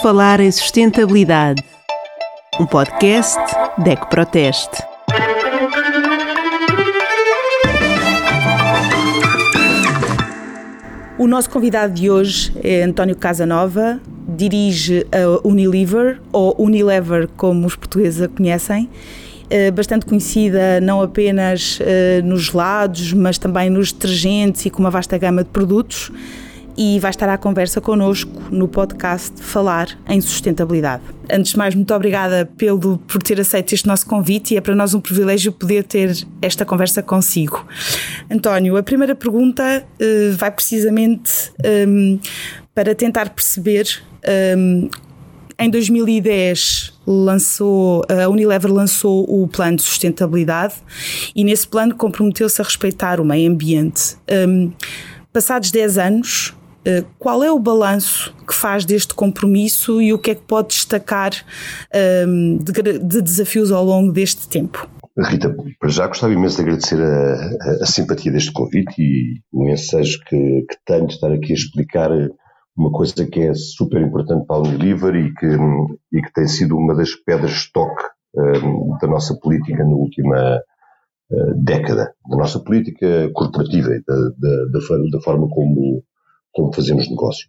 Falar em Sustentabilidade, um podcast DEC Proteste. O nosso convidado de hoje é António Casanova, dirige a Unilever, ou Unilever como os portugueses a conhecem, eh, bastante conhecida não apenas eh, nos gelados, mas também nos detergentes e com uma vasta gama de produtos e vai estar à conversa connosco no podcast Falar em Sustentabilidade. Antes de mais, muito obrigada pelo, por ter aceito este nosso convite e é para nós um privilégio poder ter esta conversa consigo. António, a primeira pergunta uh, vai precisamente um, ehm, para tentar perceber. Um, ehm, em 2010 lançou, a Unilever lançou o plano de sustentabilidade e nesse plano comprometeu-se a respeitar o meio ambiente. Um, ehm, passados 10 anos, qual é o balanço que faz deste compromisso e o que é que pode destacar ehm, de, de, desafios ao longo deste tempo? Rita, para já gostava imenso de agradecer a, a, a simpatia deste convite e o ensejo que, que, tenho de estar aqui a explicar uma coisa que é super importante para a Unilever e que, e que tem sido uma das pedras de toque um, ehm, da nossa política na última uh, década, da nossa política corporativa, da, da, da, da forma como como fazemos negócio.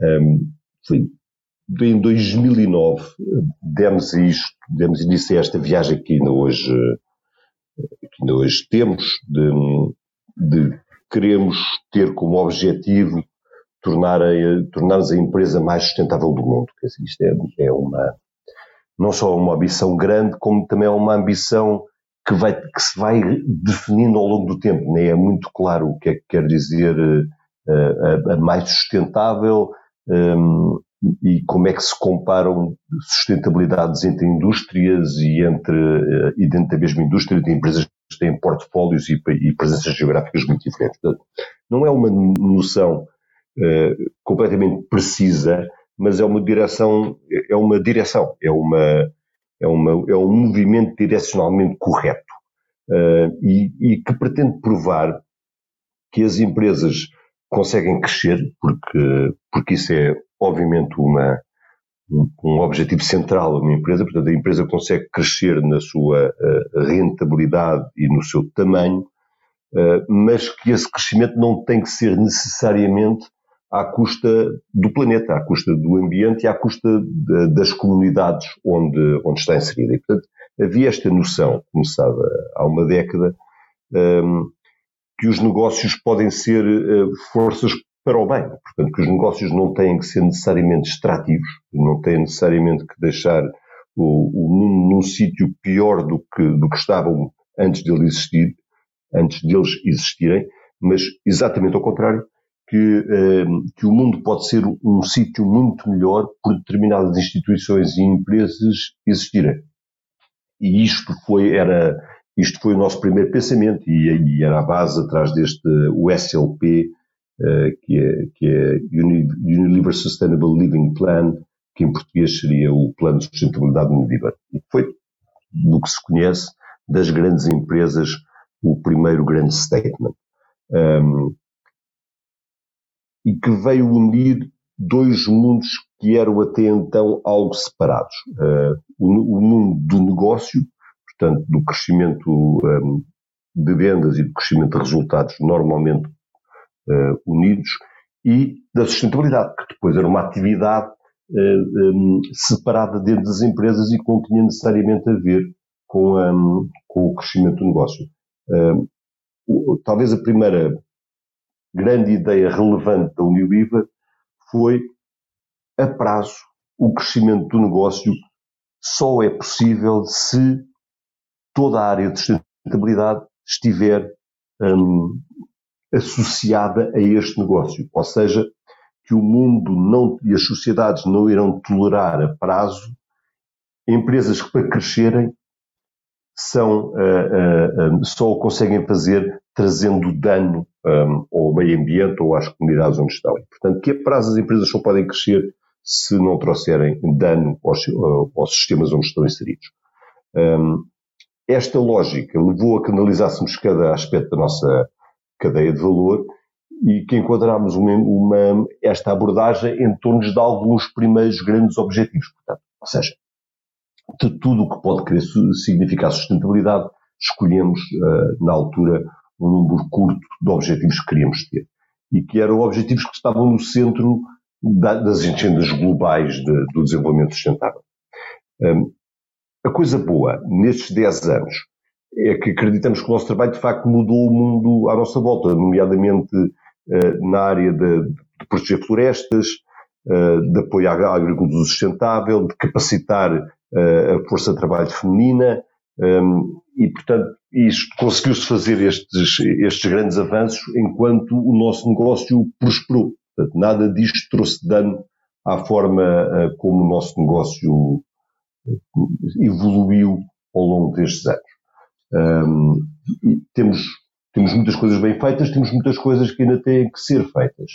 Um, foi, em 2009 demos isto, demos início a esta viagem que ainda hoje, que ainda hoje temos, de, de queremos ter como objetivo tornar a, tornar-nos a empresa mais sustentável do mundo. Isto é, é uma, não só uma ambição grande, como também é uma ambição que, vai, que se vai definindo ao longo do tempo. Nem é muito claro o que é que quer dizer a, a mais sustentável um, e como é que se comparam sustentabilidades entre indústrias e entre eh, e dentro da mesma indústria de empresas que têm portfólios e, e presenças geográficas muito diferentes. Portanto, não é uma noção uh, completamente precisa, mas é uma direção, é uma direção, é uma é, uma, é um movimento direcionalmente correto uh, e, e que pretende provar que as empresas conseguem crescer, porque, porque isso é obviamente uma, um objetivo central de uma empresa, portanto a empresa consegue crescer na sua uh, rentabilidade e no seu tamanho, uh, mas que esse crescimento não tem que ser necessariamente à custa do planeta, à custa do ambiente e à custa de, das comunidades onde, onde está inserida. E, portanto, havia esta noção, começada há uma década, um, ehm, que os negócios podem ser uh, forças para o bem. Portanto, que os negócios não têm que ser necessariamente extrativos, não têm necessariamente que deixar o, o mundo num sítio pior do que, do que estavam antes de ele existir, antes deles existirem, mas exatamente ao contrário, que, eh, que o mundo pode ser um sítio muito melhor por determinadas instituições e empresas existirem. E isto foi, era, isto foi o nosso primeiro pensamento e, e era a base atrás deste o SLP, uh, que é, que é Unilever Sustainable Living Plan, que em português seria o Plano de Sustentabilidade Unilever. E foi, do que se conhece, das grandes empresas, o primeiro grande statement. Um, e que veio unir dois mundos que eram até então algo separados. Uh, o, o mundo do negócio, portanto, do crescimento um, de vendas e do crescimento de resultados normalmente uh, unidos, e da sustentabilidade, que depois era uma atividade uh, um, separada dentro das empresas e que não tinha necessariamente a ver com, um, com o crescimento do negócio. Uh, talvez a primeira grande ideia relevante da Unilever foi, a prazo, o crescimento do negócio só é possível se toda a área de sustentabilidade estiver um, associada a este negócio. Ou seja, que o mundo não, e as sociedades não irão tolerar a prazo empresas que para crescerem são, uh, uh, um, só o conseguem fazer trazendo dano um, ao meio ambiente ou às comunidades onde estão. Portanto, que a prazo as empresas só podem crescer se não trouxerem dano aos, aos sistemas onde estão inseridos. Um, esta lógica levou a que analisássemos cada aspecto da nossa cadeia de valor e que enquadrámos uma, uma, esta abordagem em torno de alguns primeiros grandes objetivos. Portanto, ou seja, de tudo o que pode querer significar sustentabilidade, escolhemos uh, na altura um número curto de objetivos que queríamos ter. E que eram objetivos que estavam no centro da, das agendas globais de, do desenvolvimento sustentável. Um, a coisa boa nestes 10 anos é que acreditamos que o nosso trabalho de facto mudou o mundo à nossa volta, nomeadamente uh, na área de, de proteger florestas, uh, de apoio à agricultura sustentável, de capacitar uh, a força de trabalho feminina, um, e portanto conseguiu-se fazer estes, estes grandes avanços enquanto o nosso negócio prosperou. Portanto, nada disto trouxe dano à forma como o nosso negócio evoluiu ao longo destes anos. Um, temos, temos muitas coisas bem feitas, temos muitas coisas que ainda têm que ser feitas,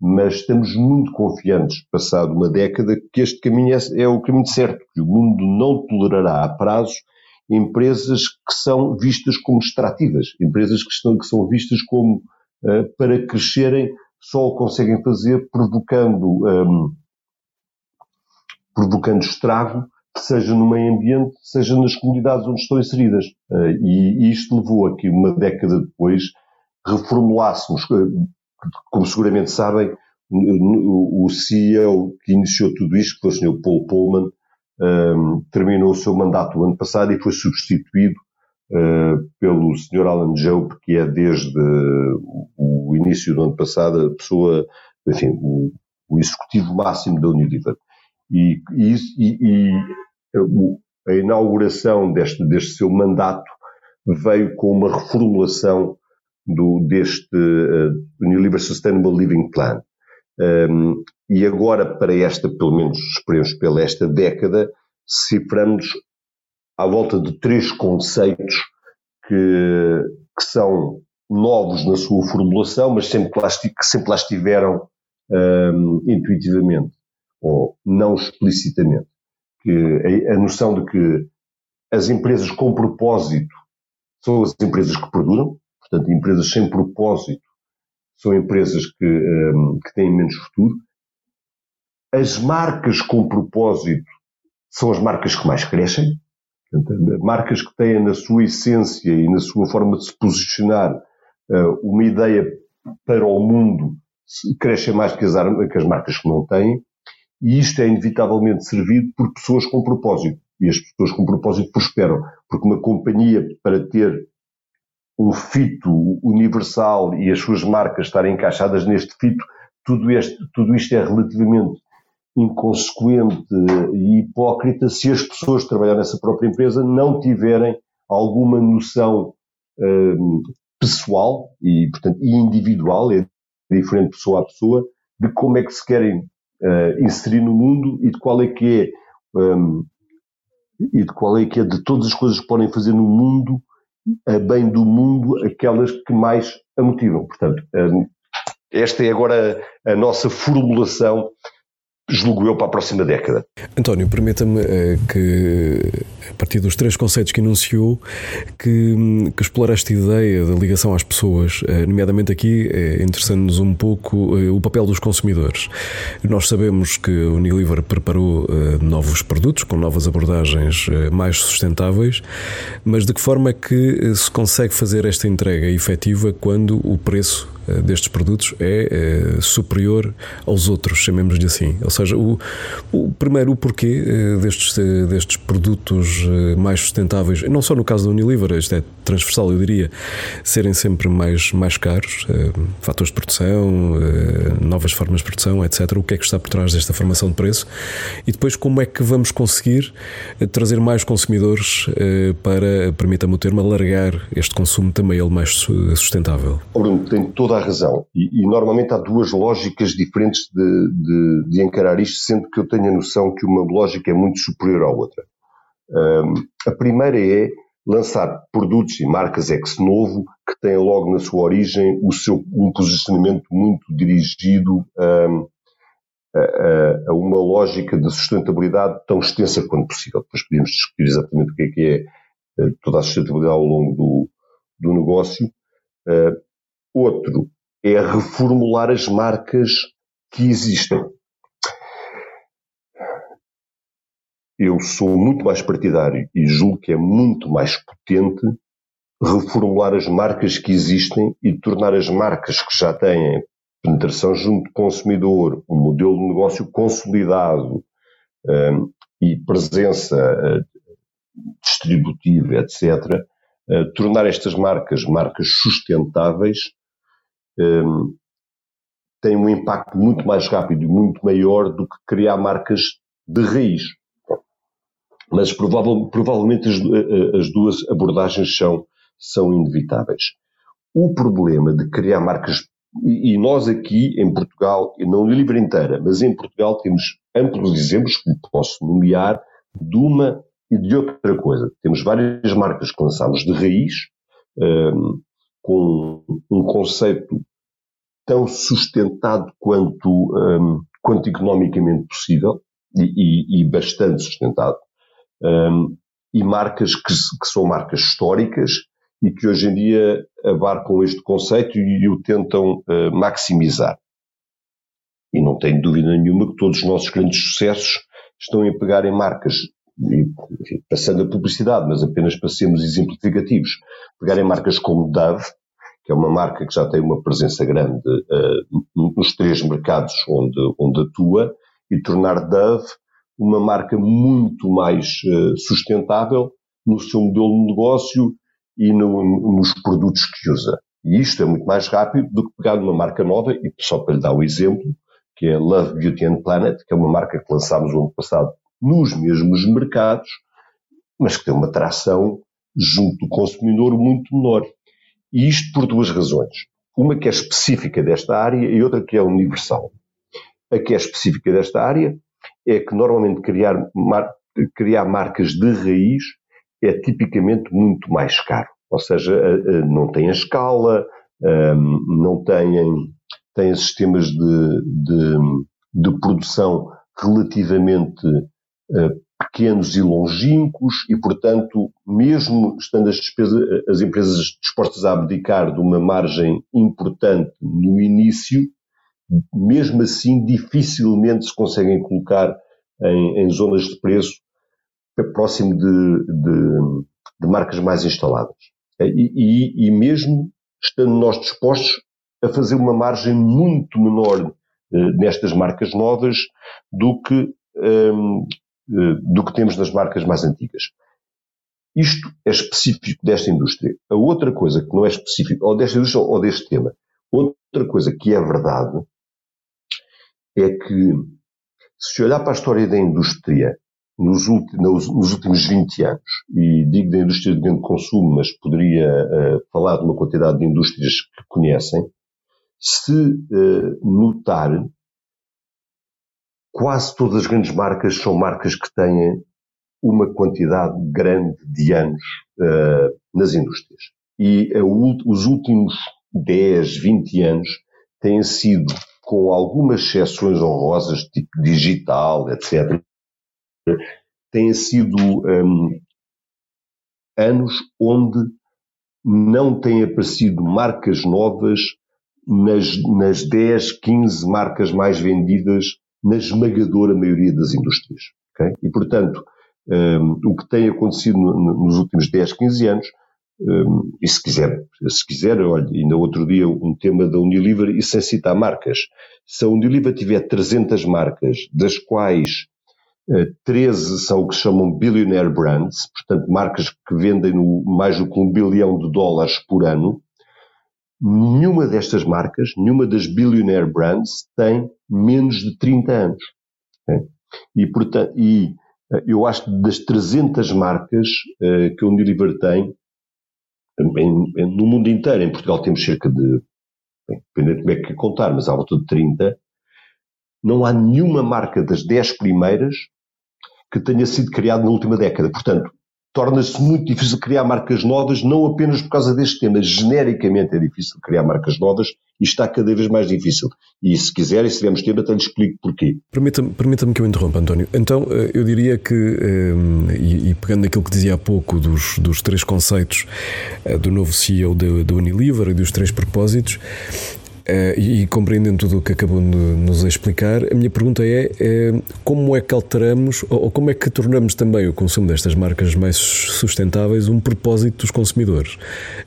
mas estamos muito confiantes, passado uma década, que este caminho é, é o caminho certo, que o mundo não tolerará a prazo empresas que são vistas como extrativas, empresas que, estão, que são vistas como uh, para crescerem só o conseguem fazer provocando, um, provocando estrago seja no meio ambiente, seja nas comunidades onde estão inseridas. Eh, e isto levou a que, uma década depois, reformulássemos, eh, como seguramente sabem, o CEO que iniciou tudo isto, que foi o Sr. Paul Pullman, ehm, terminou o seu mandato o ano passado e foi substituído eh, pelo Sr. Alan Job, que é desde o início do ano passado a pessoa, enfim, o, o executivo máximo da Unilever. E, e, e, a inauguração deste, deste seu mandato veio com uma reformulação do, deste uh, Unilever Sustainable Living Plan. Um, e agora, para esta, pelo menos esperemos pela esta década, ciframos à volta de três conceitos que, que são novos na sua formulação, mas sempre lá, que sempre lá estiveram um, intuitivamente, ou não explicitamente que a, a noção de que as empresas com propósito são as empresas que perduram, portanto, empresas sem propósito são empresas que, um, que têm menos futuro. As marcas com propósito são as marcas que mais crescem, portanto, marcas que têm na sua essência e na sua forma de se posicionar uh, uma ideia para o mundo crescem mais que as, que as marcas que não têm. E isto é inevitavelmente servido por pessoas com propósito. E as pessoas com propósito prosperam. Porque uma companhia, para ter um fito universal e as suas marcas estarem encaixadas neste fito, tudo, este, tudo isto é relativamente inconsequente e hipócrita se as pessoas que trabalham nessa própria empresa não tiverem alguma noção hum, pessoal e, portanto, individual, é diferente pessoa a pessoa, de como é que se querem uh, inserir no mundo e de qual é que é um, e de qual é que é de todas as coisas que podem fazer no mundo, a bem do mundo, aquelas que mais a motivam. Portanto, um, esta é agora a nossa formulação julgo eu, para a próxima década. António, permita-me uh, que, a partir dos três conceitos que enunciou, que, que explorar esta ideia da ligação às pessoas, uh, nomeadamente aqui, é interessando-nos um pouco uh, o papel dos consumidores. Nós sabemos que o Unilever preparou novos produtos com novas abordagens mais sustentáveis, mas de que forma é que se consegue fazer esta entrega efetiva quando o preço destes produtos é, é superior aos outros, chamemos-lhe assim. Ou seja, o, o, primeiro, o porquê eh, destes, destes produtos mais sustentáveis, não só no caso da Unilever, isto é transversal, eu diria, serem sempre mais, mais caros, fatores de produção, novas formas de produção, etc. O que é que está por trás desta formação de preço? E depois, como é que vamos conseguir trazer mais consumidores para, permita-me o termo, alargar este consumo também ele mais sustentável? Bruno, tem toda a razão. E, e, normalmente há duas lógicas diferentes de, de, de, encarar isto, sendo que eu tenho a noção que uma lógica é muito superior à outra. Um, a primeira é lançar produtos e marcas ex-novo que têm logo na sua origem o seu, um posicionamento muito dirigido um, a, a, uma lógica de sustentabilidade tão extensa quanto possível. Depois podemos discutir exatamente o que é que é eh, toda a sustentabilidade ao longo do, do negócio. Uh, Outro é reformular as marcas que existem. Eu sou muito mais partidário e julgo que é muito mais potente reformular as marcas que existem e tornar as marcas que já têm penetração junto do consumidor, um modelo de negócio consolidado um, e presença uh, distributiva, etc., uh, tornar estas marcas marcas sustentáveis um, tem um impacto muito mais rápido e muito maior do que criar marcas de raiz. Mas provável, provavelmente as, eh, as duas abordagens são são inevitáveis. O problema de criar marcas, e, nós aqui em Portugal, e não no livro inteira, mas em Portugal temos amplos exemplos que posso nomear de uma e de outra coisa. Temos várias marcas que lançámos de raiz, um, com um conceito tão sustentado quanto, um, quanto economicamente possível e, e, e bastante sustentado. Um, e marcas que, que, são marcas históricas e que hoje em dia abarcam este conceito e o tentam uh, maximizar. E não tenho dúvida nenhuma que todos os nossos grandes sucessos estão em pegar em marcas, e, passando a publicidade, mas apenas para sermos exemplificativos, pegar em marcas como Dove, que é uma marca que já tem uma presença grande uh, nos três mercados onde, onde atua, e tornar Dove uma marca muito mais uh, sustentável no seu modelo de negócio e no, nos produtos que usa. E isto é muito mais rápido do que pegar uma marca nova, e só para lhe dar o exemplo, que é Love Beauty and Planet, que é uma marca que lançámos o ano passado nos mesmos mercados, mas que tem uma tração junto do consumidor muito menor. E isto por duas razões. Uma que é específica desta área e outra que é universal. A que é específica desta área é que normalmente criar, mar, criar marcas de raiz é tipicamente muito mais caro. Ou seja, não tem a escala, não têm, têm sistemas de, de, de produção relativamente pequenos e longínquos e, portanto, mesmo estando as, despesas, as empresas dispostas a abdicar de uma margem importante no início, mesmo assim dificilmente se conseguem colocar em, em zonas de preço próximo de, de, de marcas mais instaladas. E, e, e, mesmo estando nós dispostos a fazer uma margem muito menor eh, nestas marcas novas do que, ehm, eh, do que temos nas marcas mais antigas. Isto é específico desta indústria. A outra coisa que não é específico, ou desta indústria ou deste tema, outra coisa que é verdade é que se olhar para a história da indústria nos, últimos, nos últimos 20 anos, e digo da indústria de grande consumo, mas poderia uh, falar de uma quantidade de indústrias que conhecem, se uh, notar, quase todas as grandes marcas são marcas que têm uma quantidade grande de anos uh, nas indústrias. E os últimos 10, 20 anos têm sido, com algumas exceções honrosas, tipo digital, etc., têm sido um, anos onde não têm aparecido marcas novas nas, nas 10, 15 marcas mais vendidas na esmagadora maioria das indústrias. Okay? E, portanto, um, o que tem acontecido no, nos últimos 10, 15 anos, um, e se quiser, se quiser, olha, ainda outro dia um tema da Unilever, e sem citar marcas, se a Unilever tiver 300 marcas, das quais 13 eh, são o que se chamam billionaire brands, portanto marcas que vendem no, mais do que um bilhão de dólares por ano. Nenhuma destas marcas, nenhuma das billionaire brands tem menos de 30 anos. E, portanto, e eh, eu acho que das 300 marcas uh, que a Unilever tem, em, em, no mundo inteiro, em Portugal temos cerca de, bem, dependendo de como é que contar, mas à volta de 30, não há nenhuma marca das 10 primeiras que tenha sido criado na última década. Portanto, torna-se muito difícil criar marcas novas, não apenas por causa deste tema. Genericamente é difícil criar marcas novas e está cada vez mais difícil. E se quiserem, se tivermos tempo, até lhe explico porquê. Permita-me permita que eu interrompa, António. Então, eh, eu diria que, eh, e pegando aquilo que dizia há pouco dos, dos três conceitos eh, do novo CEO da Unilever e dos três propósitos, Uh, e, compreendendo tudo o que acabou de nos explicar, a minha pergunta é, é como é que alteramos ou, ou, como é que tornamos também o consumo destas marcas mais sustentáveis um propósito dos consumidores?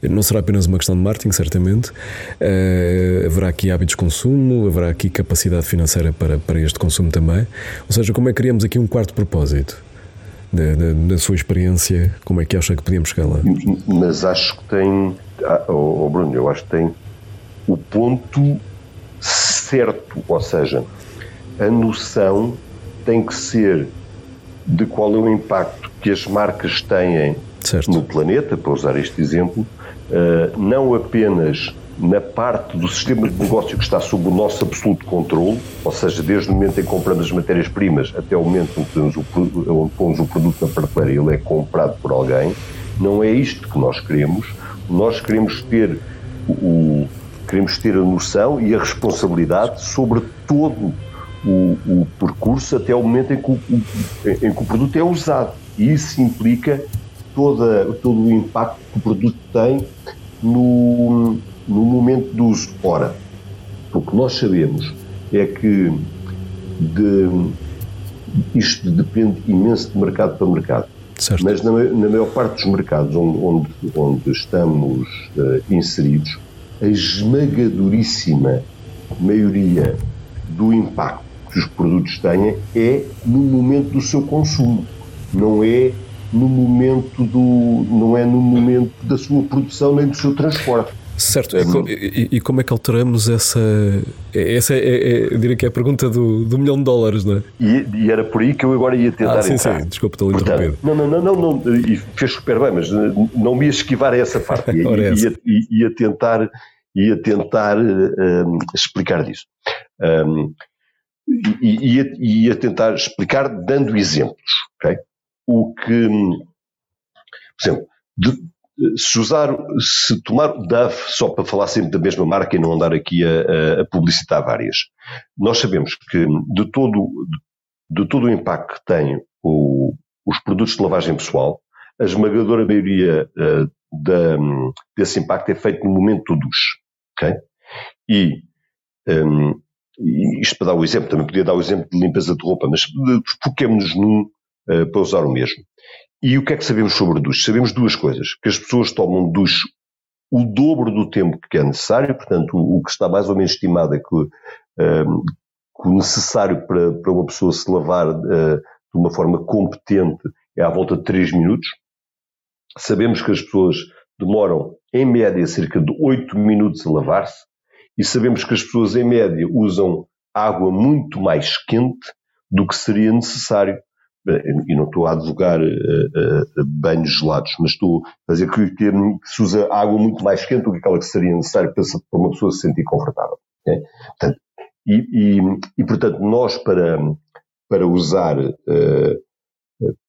Não será apenas uma questão de marketing, certamente. Uh, haverá aqui hábitos de consumo, haverá aqui capacidade financeira para, para este consumo também. Ou seja, como é que criamos aqui um quarto propósito? Da, sua experiência, como é que acha que podíamos chegar lá? Mas acho que tem, oh, Bruno, eu acho que tem o ponto certo, ou seja, a noção tem que ser de qual é o impacto que as marcas têm certo. no planeta, para usar este exemplo, uh, não apenas na parte do sistema de negócio que está sob o nosso absoluto controle, ou seja, desde o momento em que compramos as matérias-primas até o momento em que pomos o, onde pomos o produto na prateleira e ele é comprado por alguém, não é isto que nós queremos. Nós queremos ter o, queremos ter a noção e a responsabilidade sobre todo o, o percurso até o momento em que o, em que o produto é usado. E isso implica toda, todo o impacto que o produto tem no, no momento do uso. Ora, o que nós sabemos é que de, isto depende imenso de mercado para mercado. Certo. Mas na, na, maior parte dos mercados onde, onde, onde estamos uh, inseridos, a esmagadoríssima maioria do impacto que os produtos têm é no momento do seu consumo, não é no momento do não é no momento da sua produção nem do seu transporte. Certo, é, e, e, como é que alteramos essa? Essa é, é, é, diria que é a pergunta do, do milhão de dólares, não é? E, e, era por aí que eu agora ia tentar ah, sim, entrar. Sim, desculpa, estou interrompido. Não, não, não, não, não, e fez super bem, mas não me ia esquivar a essa parte. Ia, ia, ia, tentar, ia tentar um, explicar disso. Um, e ia, ia tentar explicar dando exemplos, ok? O que, por exemplo, de, se usar, se tomar o Dove só para falar sempre da mesma marca e não andar aqui a, a publicitar várias, nós sabemos que de todo, de todo o impacto que têm o, os produtos de lavagem pessoal, a esmagadora maioria uh, da, desse impacto é feito no momento do duche. Okay? E um, isto para dar o exemplo, também podia dar o exemplo de limpeza de roupa, mas foquemos-nos num uh, para usar o mesmo. E o que é que sabemos sobre duche? Sabemos duas coisas. Que as pessoas tomam duche o dobro do tempo que é necessário, portanto, o, o que está mais ou menos estimado é que, um, que o necessário para, para uma pessoa se lavar uh, de uma forma competente é à volta de 3 minutos. Sabemos que as pessoas demoram, em média, cerca de 8 minutos a lavar-se, e sabemos que as pessoas, em média, usam água muito mais quente do que seria necessário e não estou a advogar uh, uh, banhos gelados, mas estou a dizer que, que, se usa água muito mais quente do que aquela que seria necessária para, uma pessoa se sentir confortável. Okay? Portanto, e, e, e, portanto, nós para, para usar,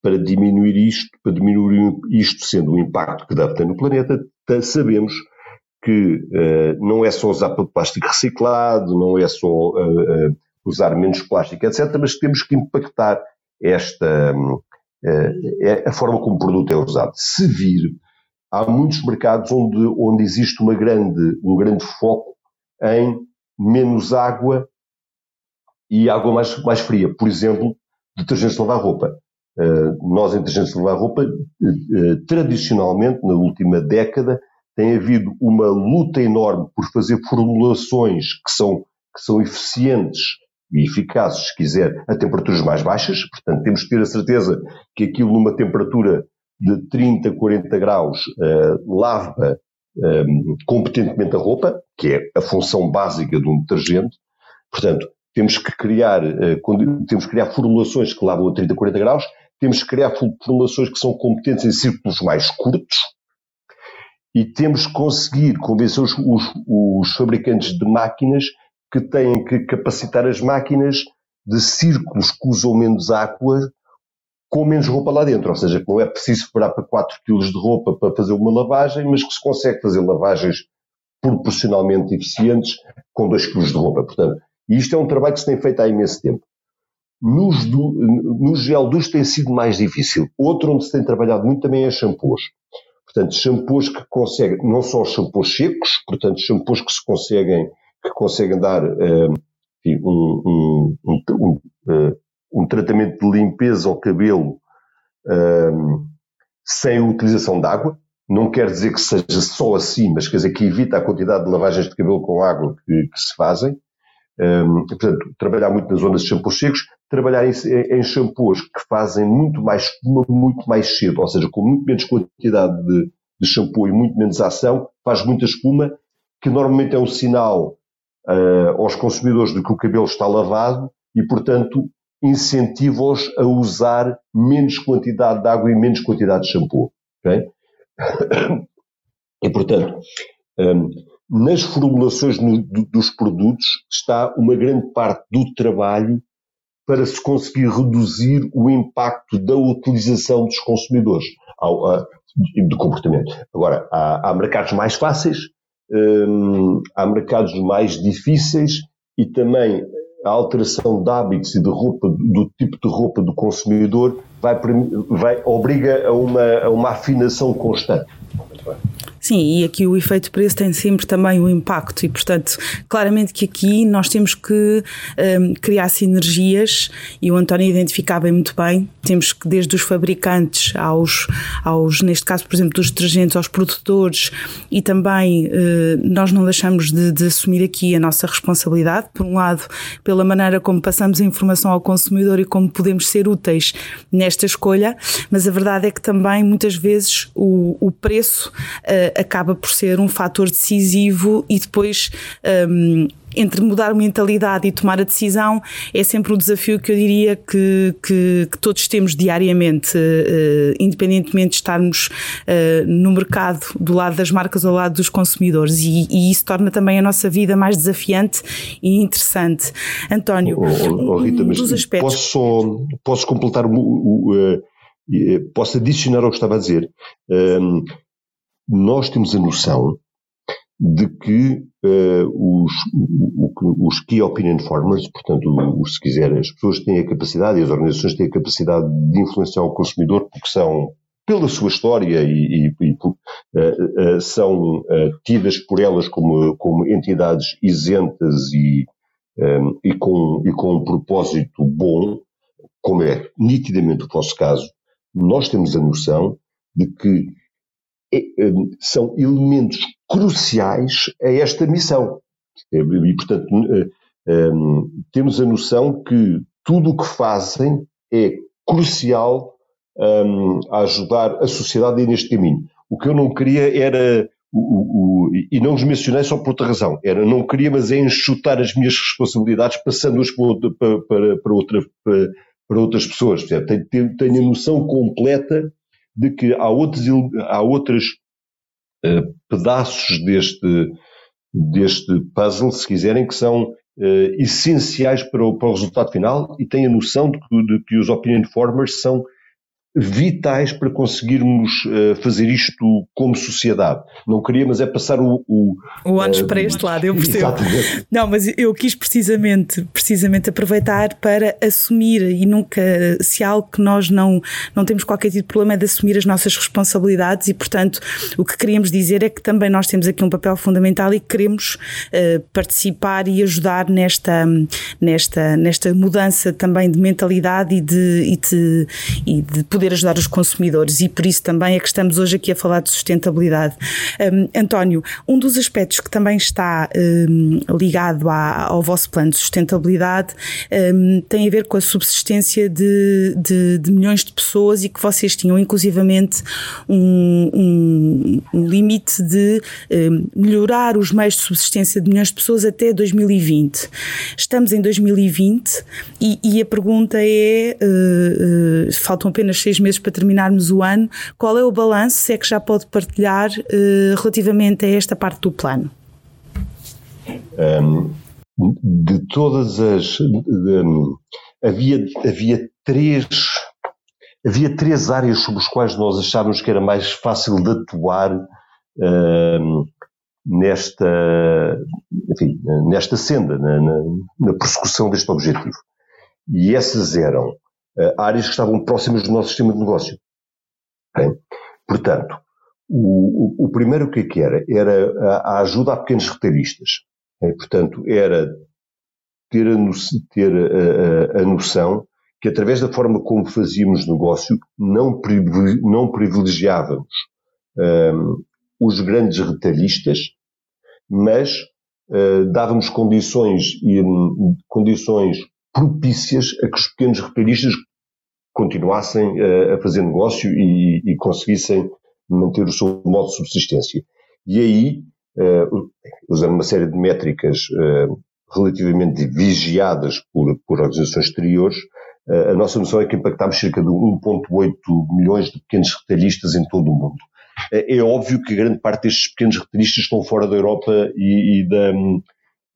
para diminuir isto, para diminuir isto sendo o impacto que deve ter no planeta, sabemos que não é só usar plástico reciclado, não é só usar menos plástico, etc., mas temos que impactar esta eh, é a forma como o produto é usado. Se vir, há muitos mercados onde, onde existe uma grande, um grande foco em menos água e água mais, mais fria. Por exemplo, detergentes de lavar roupa. Uh, nós, em detergentes de lavar roupa, uh, tradicionalmente, na última década, tem havido uma luta enorme por fazer formulações que são, que são eficientes e eficazes, se quiser, a temperaturas mais baixas. Portanto, temos que ter a certeza que aquilo numa temperatura de 30, 40 graus uh, lava um, eh, competentemente a roupa, que é a função básica de um detergente. Portanto, temos que criar, uh, temos que criar formulações que lavam a 30, 40 graus, temos que criar formulações que são competentes em círculos mais curtos, e temos que conseguir convencer os, os, os fabricantes de máquinas que têm que capacitar as máquinas de círculos que usam menos água com menos roupa lá dentro, ou seja, que não é preciso esperar para 4 kg de roupa para fazer uma lavagem, mas que se consegue fazer lavagens proporcionalmente eficientes com 2 kg de roupa. Portanto, isto é um trabalho que se tem feito há imenso tempo. Nos, do, no gel dos tem sido mais difícil. Outro onde se tem trabalhado muito também é shampoos. Portanto, shampoos que conseguem, não só os shampoos secos, portanto, shampoos que se conseguem que conseguem dar enfim, um, um, um, um, tratamento de limpeza ao cabelo sem a utilização de água. Não quer dizer que seja só assim, mas quer dizer que evita a quantidade de lavagens de cabelo com água que, que se fazem. Um, portanto, trabalhar muito nas zonas de shampoos secos, trabalhar em, em shampoos que fazem muito mais espuma muito mais cedo, ou seja, com muito menos quantidade de, de shampoo e muito menos ação, faz muita espuma, que normalmente é um sinal uh, aos consumidores de que o cabelo está lavado e, portanto, incentiva-os a usar menos quantidade de água e menos quantidade de shampoo. Okay? E, portanto, um, nas formulações no, do, dos produtos está uma grande parte do trabalho para se conseguir reduzir o impacto da utilização dos consumidores ao, a, do comportamento. Agora, há, há mercados mais fáceis, um, há mercados mais difíceis e também a alteração de hábitos e de roupa, do tipo de roupa do consumidor vai, vai obriga a uma, a uma afinação constante. Sim, e aqui o efeito preço tem sempre também o impacto, e portanto, claramente que aqui nós temos que um, criar sinergias, e o António identificava muito bem, temos que desde os fabricantes aos, aos neste caso, por exemplo, dos detergentes, aos produtores, e também uh, nós não deixamos de, de assumir aqui a nossa responsabilidade, por um lado, pela maneira como passamos a informação ao consumidor e como podemos ser úteis nesta escolha, mas a verdade é que também muitas vezes o, o preço uh, acaba por ser um fator decisivo e depois. Um, entre mudar a mentalidade e tomar a decisão é sempre um desafio que eu diria que, que, que todos temos diariamente, uh, independentemente de estarmos uh, no mercado do lado das marcas ou do lado dos consumidores, e, e, isso torna também a nossa vida mais desafiante e interessante. António, oh, oh, oh, Rita, um dos aspectos. Posso, posso completar, o, o, o, posso adicionar ao que estava a dizer. Um, nós temos a noção de que uh, os, os Key Opinion Formers, portanto, os, se quiser, as pessoas têm a capacidade e as organizações têm a capacidade de influenciar o consumidor porque são, pela sua história e, e, e uh, uh, são tidas por elas como, como entidades isentas e, um, e, com, e com um propósito bom, como é nitidamente o vosso caso, nós temos a noção de que são elementos cruciais a esta missão. E, portanto, é, temos a noção que tudo o que fazem é crucial a ajudar a sociedade neste caminho. O que eu não queria era, o, o, e não os mencionei só por outra razão, era não queria, mas é enxutar as minhas responsabilidades passando-as para, para, para, outra, para outras pessoas. Tenho, tenho a noção completa de que há outros, há outros uh, pedaços deste, deste puzzle, se quiserem, que são uh, essenciais para o, para o resultado final e tenho a noção de que, de que os opinion formers são vitais para conseguirmos uh, fazer isto como sociedade. Não queria, mas é passar o. O, o antes uh, para este lado, eu percebo. Não, mas eu quis precisamente, precisamente aproveitar para assumir e nunca, se há algo que nós não, não temos qualquer tipo de problema é de assumir as nossas responsabilidades e, portanto, o que queríamos dizer é que também nós temos aqui um papel fundamental e queremos uh, participar e ajudar nesta, nesta, nesta mudança também de mentalidade e de, e de, e de poder poder ajudar os consumidores e por isso também é que estamos hoje aqui a falar de sustentabilidade. Um, António, um dos aspectos que também está um, ligado à, ao vosso plano de sustentabilidade um, tem a ver com a subsistência de, de, de, milhões de pessoas e que vocês tinham inclusivamente um, limite de hum, melhorar os meios de subsistência de milhões de pessoas até 2020. Estamos em 2020 e, e a pergunta é: uh, uh, faltam apenas seis seis meses para terminarmos o ano. Qual é o balanço, se é que já pode partilhar, uh, relativamente a esta parte do plano? Um, de todas as. De, havia, havia três. Havia três áreas sobre as quais nós achávamos que era mais fácil de atuar um, nesta, enfim, nesta senda, na, na, na persecução deste objetivo. E essas eram uh, áreas que estavam próximas do nosso sistema de negócio. Bem, portanto, o, o, o, primeiro é que era? Era a, a, ajuda a pequenos reteiristas. E, portanto, era ter, a, ter a, a, a, noção que, através da forma como fazíamos negócio, não, não privilegiávamos um, os grandes retalhistas, mas uh, dávamos condições, e, um, condições propícias a que os pequenos retalhistas continuassem uh, a fazer negócio e, e, conseguissem manter o seu modo de subsistência. E aí, uh, usando uma série de métricas relativamente vigiadas por, por organizações exteriores, a nossa noção é que impactámos cerca de 1,8 milhões de pequenos retalhistas em todo o mundo. É óbvio que grande parte destes pequenos retalhistas estão fora da Europa e, e da,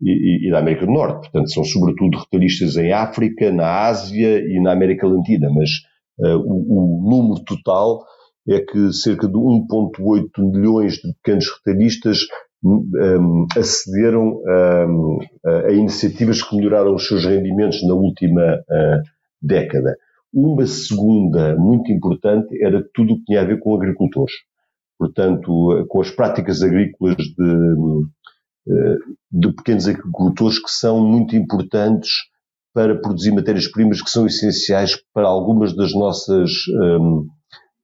e, e, da América do Norte. Portanto, são sobretudo retalhistas em África, na Ásia e na América Latina. Mas uh, o, o, número total é que cerca de 1,8 milhões de pequenos retalhistas um, acederam um, a iniciativas que melhoraram os seus rendimentos na última uh, década. Uma segunda muito importante era tudo o que tinha a ver com agricultores portanto, com as práticas agrícolas de, eh, de pequenos agricultores que são muito importantes para produzir matérias-primas que são essenciais para algumas das nossas, ehm,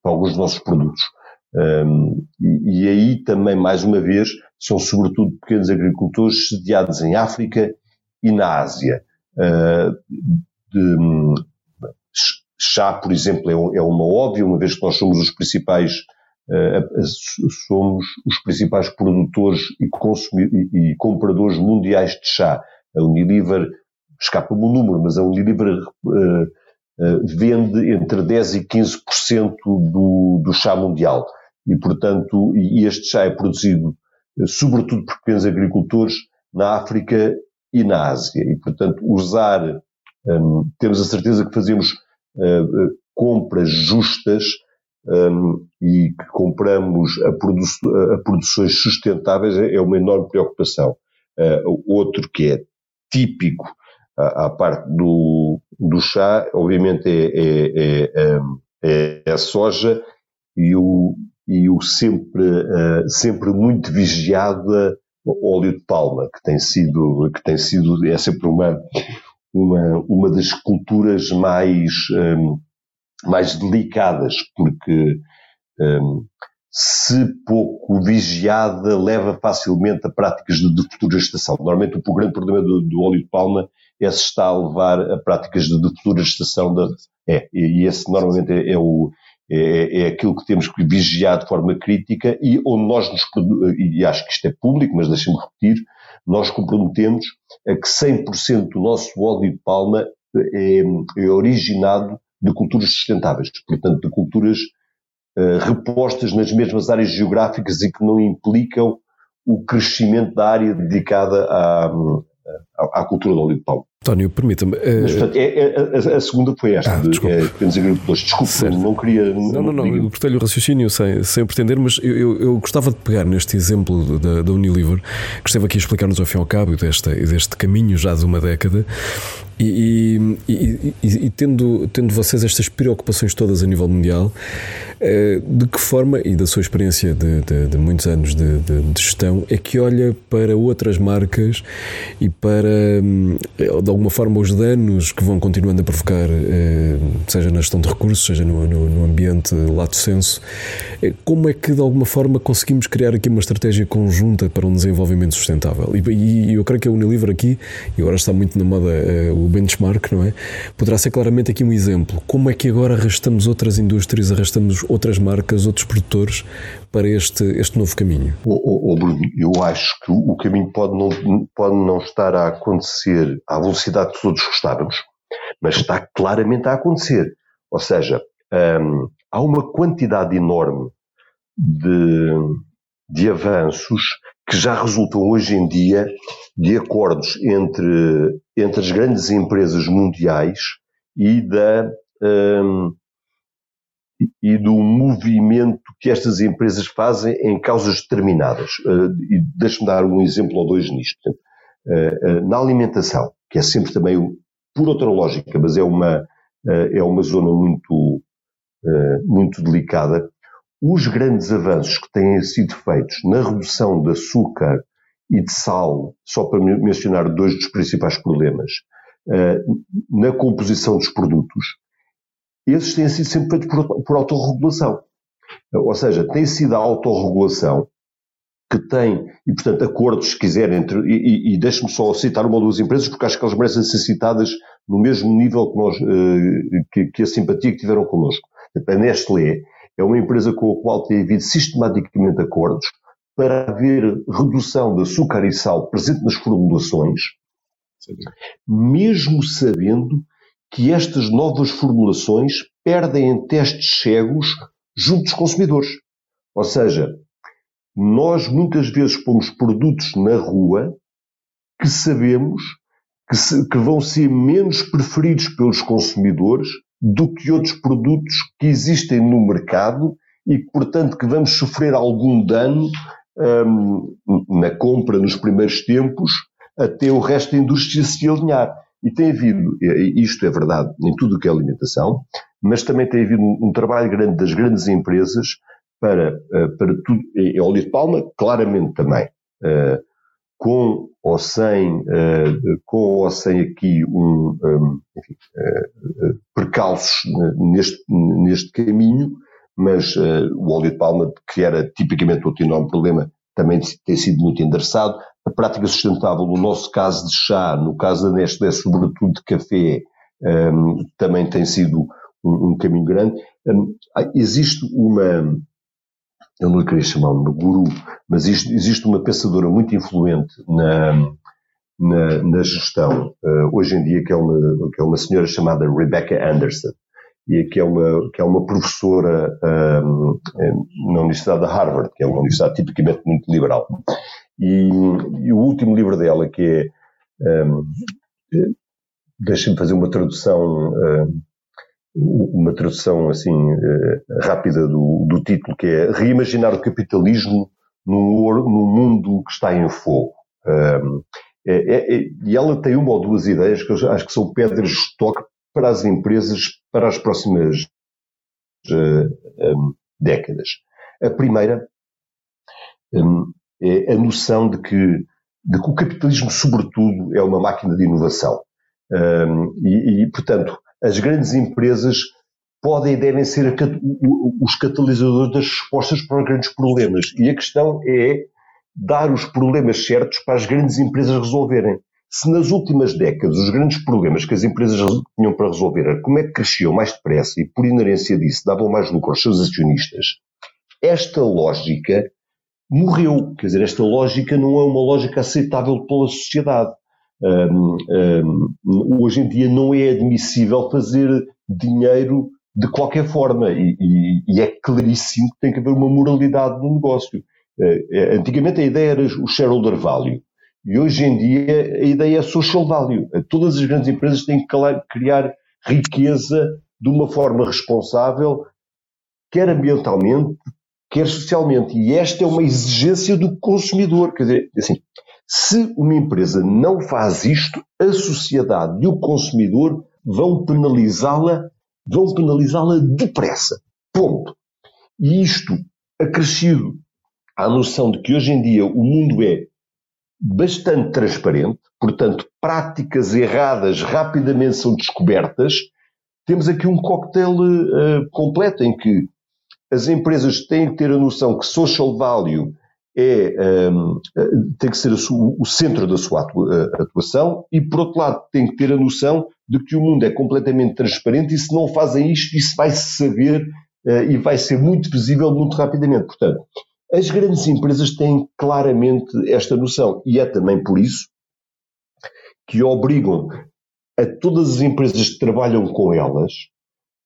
para alguns dos nossos produtos. Ehm, e, aí também, mais uma vez, são sobretudo pequenos agricultores sediados em África e na Ásia. Uh, de, chá, por exemplo, é, é uma óbvia, uma vez que nós somos os principais eh, somos os principais produtores e, e, compradores mundiais de chá. A Unilever, escapa-me o número, mas a Unilever uh, uh, vende entre 10% e 15% do, do chá mundial. E, portanto, e este chá é produzido sobretudo por pequenos agricultores na África e na Ásia. E, portanto, usar, um, temos a certeza que fazemos uh, compras justas um, e que compramos a, produ a, produções sustentáveis é, é uma enorme preocupação. Uh, outro que é típico à, à, parte do, do chá, obviamente, é, é, é, é, a soja e o, e o sempre, uh, sempre muito vigiada óleo de palma, que tem sido, que tem sido é sempre uma, uma, uma das culturas mais um, mais delicadas, porque um, se pouco vigiada, leva facilmente a práticas de, futura estação. Normalmente o grande problema do, do, óleo de palma é se está a levar a práticas de, futura estação. De, é, e esse normalmente é, é o, é, é, aquilo que temos que vigiar de forma crítica e onde nós nos, e acho que isto é público, mas deixem-me repetir, nós comprometemos a que 100% do nosso óleo de palma é, é originado de culturas sustentáveis, portanto, de culturas uh, repostas nas mesmas áreas geográficas e que não implicam o crescimento da área dedicada à, à, à cultura do óleo de palma. António, permita-me. Uh... Mas, portanto, é, é, a, a, segunda foi esta, ah, de, é, pequenos agricultores. Desculpe, não queria. Não, não, não, não cortei-lhe o raciocínio sem, sem pretender, mas eu, eu, eu, gostava de pegar neste exemplo da, da Unilever, que esteve aqui a explicar-nos ao fim e ao cabo deste, deste caminho já de uma década, e, e, e, e, tendo, tendo vocês estas preocupações todas a nível mundial, eh, de que forma, e da sua experiência de, de, de muitos anos de, de, gestão, é que olha para outras marcas e para, hum, alguma forma, os danos que vão continuando a provocar, eh, seja na gestão de recursos, seja no, no, no ambiente lato senso, eh, como é que, de alguma forma, conseguimos criar aqui uma estratégia conjunta para um desenvolvimento sustentável? E, eu creio que a Unilever aqui, e agora está muito na moda o benchmark, não é? Poderá ser claramente aqui um exemplo. Como é que agora arrastamos outras indústrias, arrastamos outras marcas, outros produtores para este, este novo caminho? Oh, Bruno, eu acho que o caminho pode não, pode não estar a acontecer à velocidade que todos gostávamos, mas está claramente a acontecer. Ou seja, hum, há uma quantidade enorme de, de avanços que já resultam hoje em dia de acordos entre, entre as grandes empresas mundiais e, da, um, e do movimento que estas empresas fazem em causas determinadas. Uh, e deixe-me dar um exemplo ou dois nisto. Uh, uh, na alimentação, que é sempre também, por outra lógica, mas é uma, é uma zona muito, muito delicada, os grandes avanços que têm sido feitos na redução de açúcar e de sal, só para mencionar dois dos principais problemas, na composição dos produtos, esses têm sido sempre feitos por, por autorregulação. Ou seja, tem sido a autorregulação que tem, e portanto, acordos, se quiser, entre, e, e, e deixe-me só citar uma ou duas empresas, porque acho que elas merecem ser citadas no mesmo nível que, nós, eh, que, que a simpatia que tiveram connosco. A Nestlé é uma empresa com a qual tem havido sistematicamente acordos para haver redução de açúcar e sal presente nas formulações, mesmo sabendo que estas novas formulações perdem em testes cegos junto dos consumidores. Ou seja, nós muitas vezes pomos produtos na rua que sabemos que, se, que, vão ser menos preferidos pelos consumidores do que outros produtos que existem no mercado e, portanto, que vamos sofrer algum dano um, na compra nos primeiros tempos até o resto da indústria se alinhar. E tem havido, isto é verdade em tudo o que é alimentação, mas também tem havido um, trabalho grande das grandes empresas para, eh, para tudo, e óleo de palma, claramente também, eh, com ou sem, eh, com ou sem aqui um, enfim, percalços neste, neste caminho, mas o óleo de palma, que era tipicamente outro enorme problema, também tem sido muito endereçado. A prática sustentável, no nosso caso de chá, no caso da Nestlé, sobretudo de café, também tem sido um, um caminho grande. existe uma, eu não lhe queria chamar de guru, mas isto, existe uma pensadora muito influente na, na, na gestão, uh, hoje em dia, que é, uma, que é uma senhora chamada Rebecca Anderson, e que é uma, que é uma professora um, na Universidade de Harvard, que é uma universidade tipicamente muito liberal. E, e o último livro dela, que é. Um, Deixem-me fazer uma tradução. Um, uma tradução assim eh, rápida do, do título, que é Reimaginar o capitalismo num, num mundo que está em fogo. Um, é, é, é, e ela tem uma ou duas ideias que eu acho que são pedras de toque para as empresas para as próximas uh, um, décadas. A primeira um, é a noção de que, de que o capitalismo, sobretudo, é uma máquina de inovação. E, e, portanto, as grandes empresas podem e devem ser os catalisadores das respostas para os grandes problemas. E a questão é dar os problemas certos para as grandes empresas resolverem. Se nas últimas décadas os grandes problemas que as empresas tinham para resolver era como é que cresciam mais depressa e por inerência disso davam mais lucro aos seus acionistas, esta lógica morreu. Quer dizer, esta lógica não é uma lógica aceitável pela sociedade. Um, um, hoje em dia não é admissível fazer dinheiro de qualquer forma e, e, e, é claríssimo que tem que haver uma moralidade no negócio. Uh, antigamente a ideia era o shareholder value e hoje em dia a ideia é social value. Todas as grandes empresas têm que criar riqueza de uma forma responsável, quer ambientalmente, quer socialmente. E esta é uma exigência do consumidor. Quer dizer, assim, se uma empresa não faz isto, a sociedade e o consumidor vão penalizá-la, vão penalizá-la depressa. Ponto. E isto acrescido à noção de que hoje em dia o mundo é bastante transparente, portanto, práticas erradas rapidamente são descobertas, temos aqui um coquetel uh, completo em que as empresas têm que ter a noção que social value é, um, tem que ser o centro da sua atuação e, por outro lado, tem que ter a noção de que o mundo é completamente transparente e se não fazem isto, isso vai se saber uh, e vai ser muito visível muito rapidamente. Portanto, as grandes empresas têm claramente esta noção e é também por isso que obrigam a todas as empresas que trabalham com elas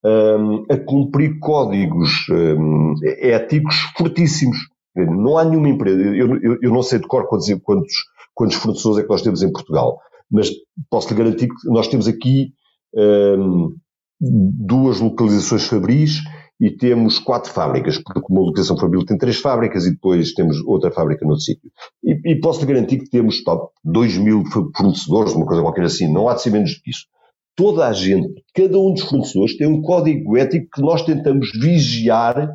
um, a cumprir códigos um, éticos fortíssimos. Não há nenhuma empresa, eu, eu, eu não sei de cor quantos, quantos, quantos fornecedores é que nós temos em Portugal, mas posso lhe garantir que nós temos aqui um, duas localizações fabris e temos quatro fábricas, porque uma localização fabril tem três fábricas e depois temos outra fábrica noutro sítio. E, e posso lhe garantir que temos top, 2 mil fornecedores, uma coisa qualquer assim, não há de ser menos do que isso. Toda a gente, cada um dos fornecedores tem um código ético que nós tentamos vigiar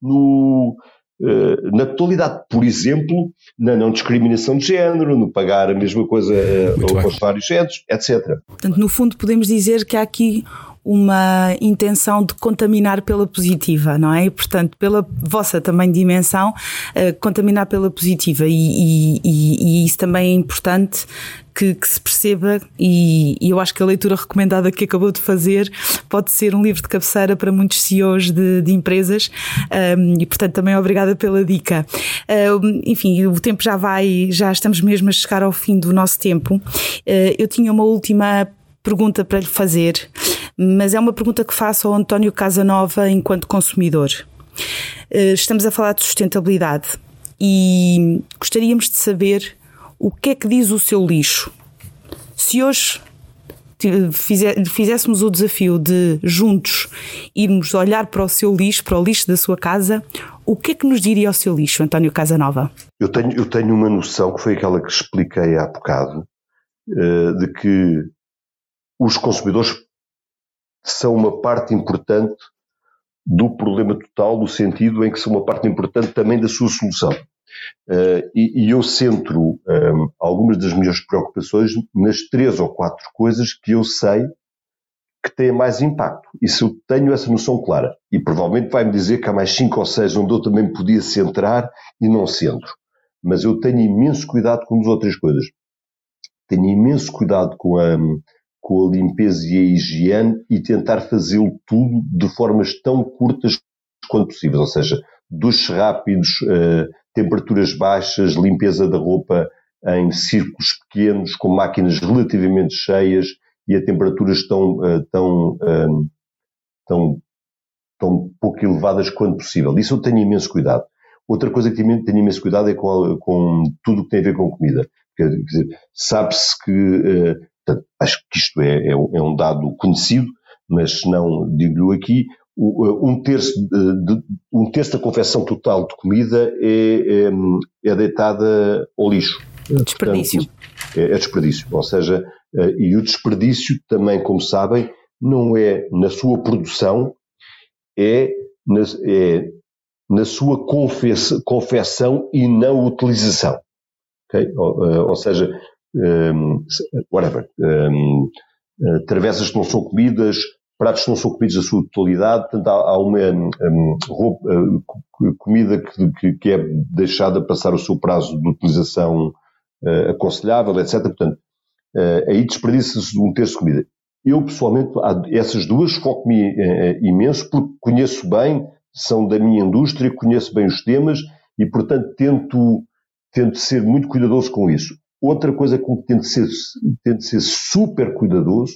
no, uh, na totalidade. Por exemplo, na não discriminação de género, no pagar a mesma coisa uh, aos vários géneros, etc. Portanto, no fundo, podemos dizer que há aqui uma intenção de contaminar pela positiva, não é? E, portanto, pela vossa também dimensão, uh, contaminar pela positiva. E, e, e, isso também é importante que, que se perceba, e, eu acho que a leitura recomendada que acabou de fazer pode ser um livro de cabeceira para muitos CEOs de, de empresas, um, e portanto também obrigada pela dica. Enfim, o tempo já vai, já estamos mesmo a chegar ao fim do nosso tempo. Uh, eu tinha uma última pergunta para lhe fazer, mas é uma pergunta que faço ao António Casanova enquanto consumidor. Eh, estamos a falar de sustentabilidade e gostaríamos de saber o que é que diz o seu lixo. Se hoje fizéssemos o desafio de juntos irmos olhar para o seu lixo, para o lixo da sua casa, o que é que nos diria o seu lixo, António Casanova? Eu tenho, eu tenho uma noção que foi aquela que expliquei há bocado, eh, de que os consumidores são uma parte importante do problema total, no sentido em que são uma parte importante também da sua solução. Uh, e, e, eu centro um, ehm, algumas das minhas preocupações nas três ou quatro coisas que eu sei que têm mais impacto. E se eu tenho essa noção clara, e provavelmente vai-me dizer que há mais cinco ou seis onde eu também podia centrar e não centro. Mas eu tenho imenso cuidado com as outras coisas. Tenho imenso cuidado com a, com a limpeza e a higiene e tentar fazê-lo tudo de formas tão curtas quanto possível, ou seja, duches rápidos, uh, temperaturas baixas, limpeza da roupa em círculos pequenos, com máquinas relativamente cheias e a temperaturas tão, uh, tão, uh, tão, tão pouco elevadas quanto possível. Isso eu tenho imenso cuidado. Outra coisa que tenho, imenso cuidado é com, com tudo o que tem a ver com comida. Quer dizer, sabe-se que Portanto, acho que isto é, é, é, um dado conhecido, mas se não digo-lhe aqui, uh, um terço, de, de, um terço da confecção total de comida é, é, é deitada ao lixo. Desperdício. Portanto, é, é, desperdício. Ou seja, uh, e o desperdício também, como sabem, não é na sua produção, é na, é na sua confecção e na utilização. Okay? Ou, uh, ou seja, um, whatever, um, uh, travessas que não são comidas, pratos que não são comidos na sua totalidade, portanto há, há uma um, roupa, uh, comida que, que, é deixada passar o seu prazo de utilização uh, aconselhável, etc. Portanto, uh, aí desperdiça-se um terço de comida. Eu, pessoalmente, essas duas foco-me uh, imenso porque conheço bem, são da minha indústria, conheço bem os temas e, portanto, tento, tento ser muito cuidadoso com isso. Outra coisa com que tem de ser, tem de ser super cuidadoso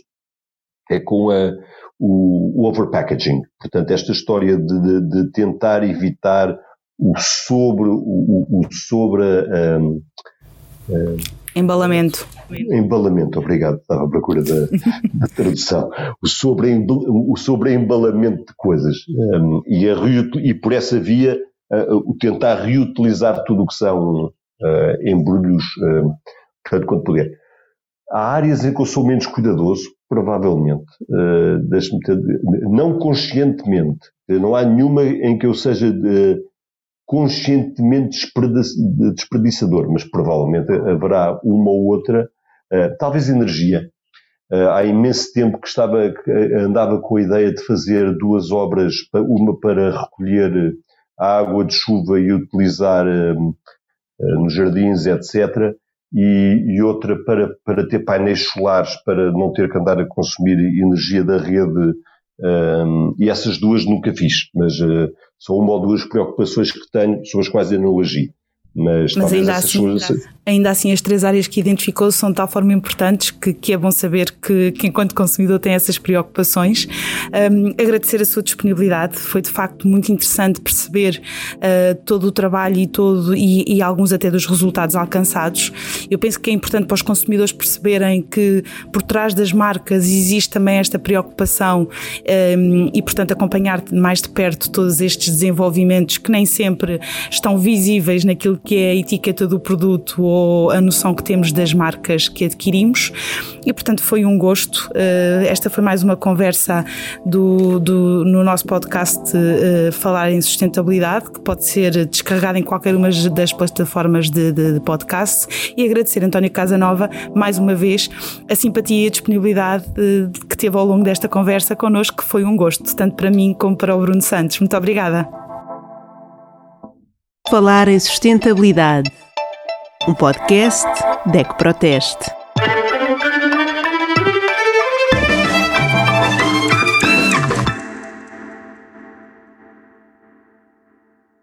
é com a, o, o overpackaging. Portanto, esta história de, de, de tentar evitar o sobre, o, o sobre um, um, embalamento. Embalamento, obrigado, estava à procura da, da tradução. O sobre, o sobre embalamento de coisas. Um, e, a, e por essa via, uh, o tentar reutilizar tudo o que são uh, embrulhos, uh, portanto, quando puder. Há áreas em que eu sou menos cuidadoso, provavelmente, uh, não conscientemente. Não há nenhuma em que eu seja de, conscientemente desperdiçador, mas provavelmente haverá uma ou outra, uh, talvez energia. Uh, há imenso tempo que estava, andava com a ideia de fazer duas obras, uma para recolher água de chuva e utilizar eh, nos jardins, etc. E, e, outra para, para ter painéis solares, para não ter que andar a consumir energia da rede. Um, e essas duas nunca fiz, mas uh, são uma ou duas preocupações que tenho sobre as quais eu não agi. Mas, mas ainda, assim, coisas... ainda assim, as três áreas que identificou são de tal forma importantes que, que é bom saber que, que, enquanto consumidor, tem essas preocupações. Um, agradecer a sua disponibilidade, foi de facto muito interessante perceber uh, todo o trabalho e, todo, e, e, alguns até dos resultados alcançados. Eu penso que é importante para os consumidores perceberem que por trás das marcas existe também esta preocupação um, e, portanto, acompanhar mais de perto todos estes desenvolvimentos que nem sempre estão visíveis naquilo que é a etiqueta do produto ou a noção que temos das marcas que adquirimos e, portanto, foi um gosto. Uh, esta foi mais uma conversa do, do no nosso podcast uh, Falar em Sustentabilidade, que pode ser descarregada em qualquer uma das plataformas de, de, de podcast. E agradecer António Casanova mais uma vez a simpatia e a disponibilidade uh, que teve ao longo desta conversa connosco, que foi um gosto, tanto para mim como para o Bruno Santos. Muito obrigada. Falar em Sustentabilidade, um podcast DEC Proteste.